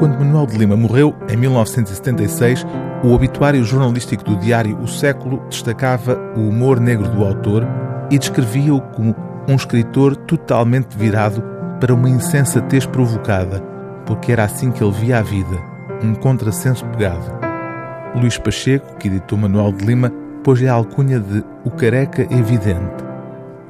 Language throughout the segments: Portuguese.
Quando Manuel de Lima morreu, em 1976, o obituário jornalístico do diário O Século destacava o humor negro do autor e descrevia-o como um escritor totalmente virado para uma insensatez provocada, porque era assim que ele via a vida, um contrassenso pegado. Luís Pacheco, que editou Manuel de Lima, pôs-lhe a alcunha de O Careca Evidente.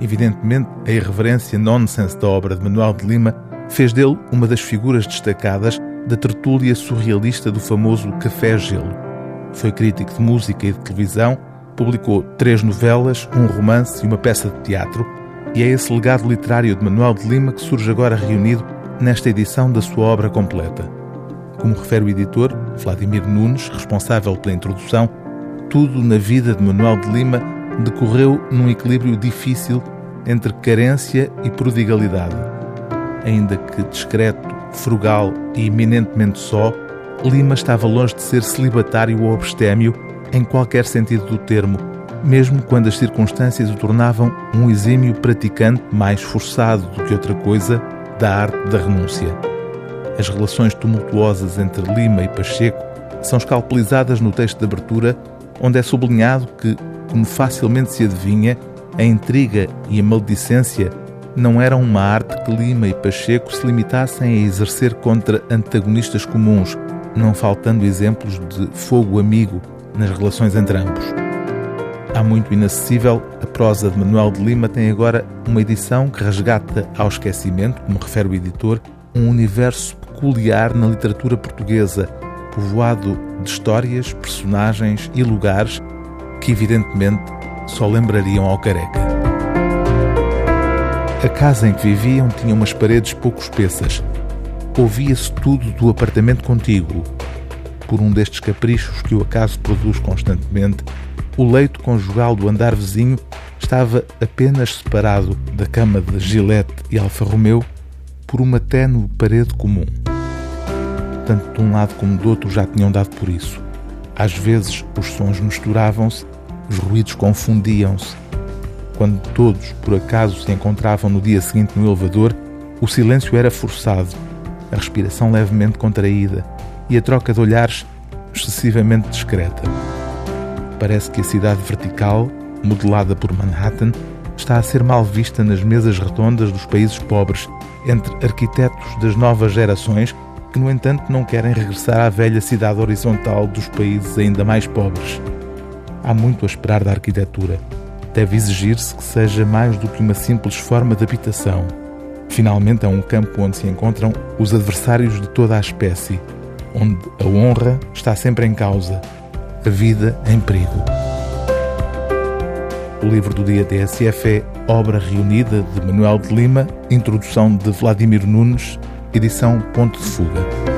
Evidentemente, a irreverência nonsense da obra de Manuel de Lima fez dele uma das figuras destacadas da tertúlia surrealista do famoso Café Gelo. Foi crítico de música e de televisão, publicou três novelas, um romance e uma peça de teatro, e é esse legado literário de Manuel de Lima que surge agora reunido nesta edição da sua obra completa. Como refere o editor, Vladimir Nunes, responsável pela introdução, tudo na vida de Manuel de Lima decorreu num equilíbrio difícil entre carência e prodigalidade. Ainda que discreto, frugal e eminentemente só, Lima estava longe de ser celibatário ou abstêmio em qualquer sentido do termo, mesmo quando as circunstâncias o tornavam um exímio praticante mais forçado do que outra coisa da arte da renúncia. As relações tumultuosas entre Lima e Pacheco são escalpelizadas no texto de abertura, onde é sublinhado que, como facilmente se adivinha, a intriga e a maledicência não eram uma arte que Lima e Pacheco se limitassem a exercer contra antagonistas comuns, não faltando exemplos de fogo amigo nas relações entre ambos. Há muito inacessível, a prosa de Manuel de Lima tem agora uma edição que resgata ao esquecimento, como refere o editor, um universo peculiar na literatura portuguesa, povoado de histórias, personagens e lugares que, evidentemente, só lembrariam ao careca. A casa em que viviam tinha umas paredes pouco espessas. Ouvia-se tudo do apartamento contíguo. Por um destes caprichos que o acaso produz constantemente, o leito conjugal do andar vizinho estava apenas separado da cama de Gillette e Alfa Romeo por uma ténue parede comum. Tanto de um lado como do outro já tinham dado por isso. Às vezes os sons misturavam-se, os ruídos confundiam-se. Quando todos, por acaso, se encontravam no dia seguinte no elevador, o silêncio era forçado, a respiração levemente contraída e a troca de olhares excessivamente discreta. Parece que a cidade vertical, modelada por Manhattan, está a ser mal vista nas mesas redondas dos países pobres entre arquitetos das novas gerações que, no entanto, não querem regressar à velha cidade horizontal dos países ainda mais pobres. Há muito a esperar da arquitetura. Deve exigir-se que seja mais do que uma simples forma de habitação. Finalmente, é um campo onde se encontram os adversários de toda a espécie, onde a honra está sempre em causa, a vida em perigo. O livro do dia TSF é Obra Reunida de Manuel de Lima, introdução de Vladimir Nunes, edição Ponto de Fuga.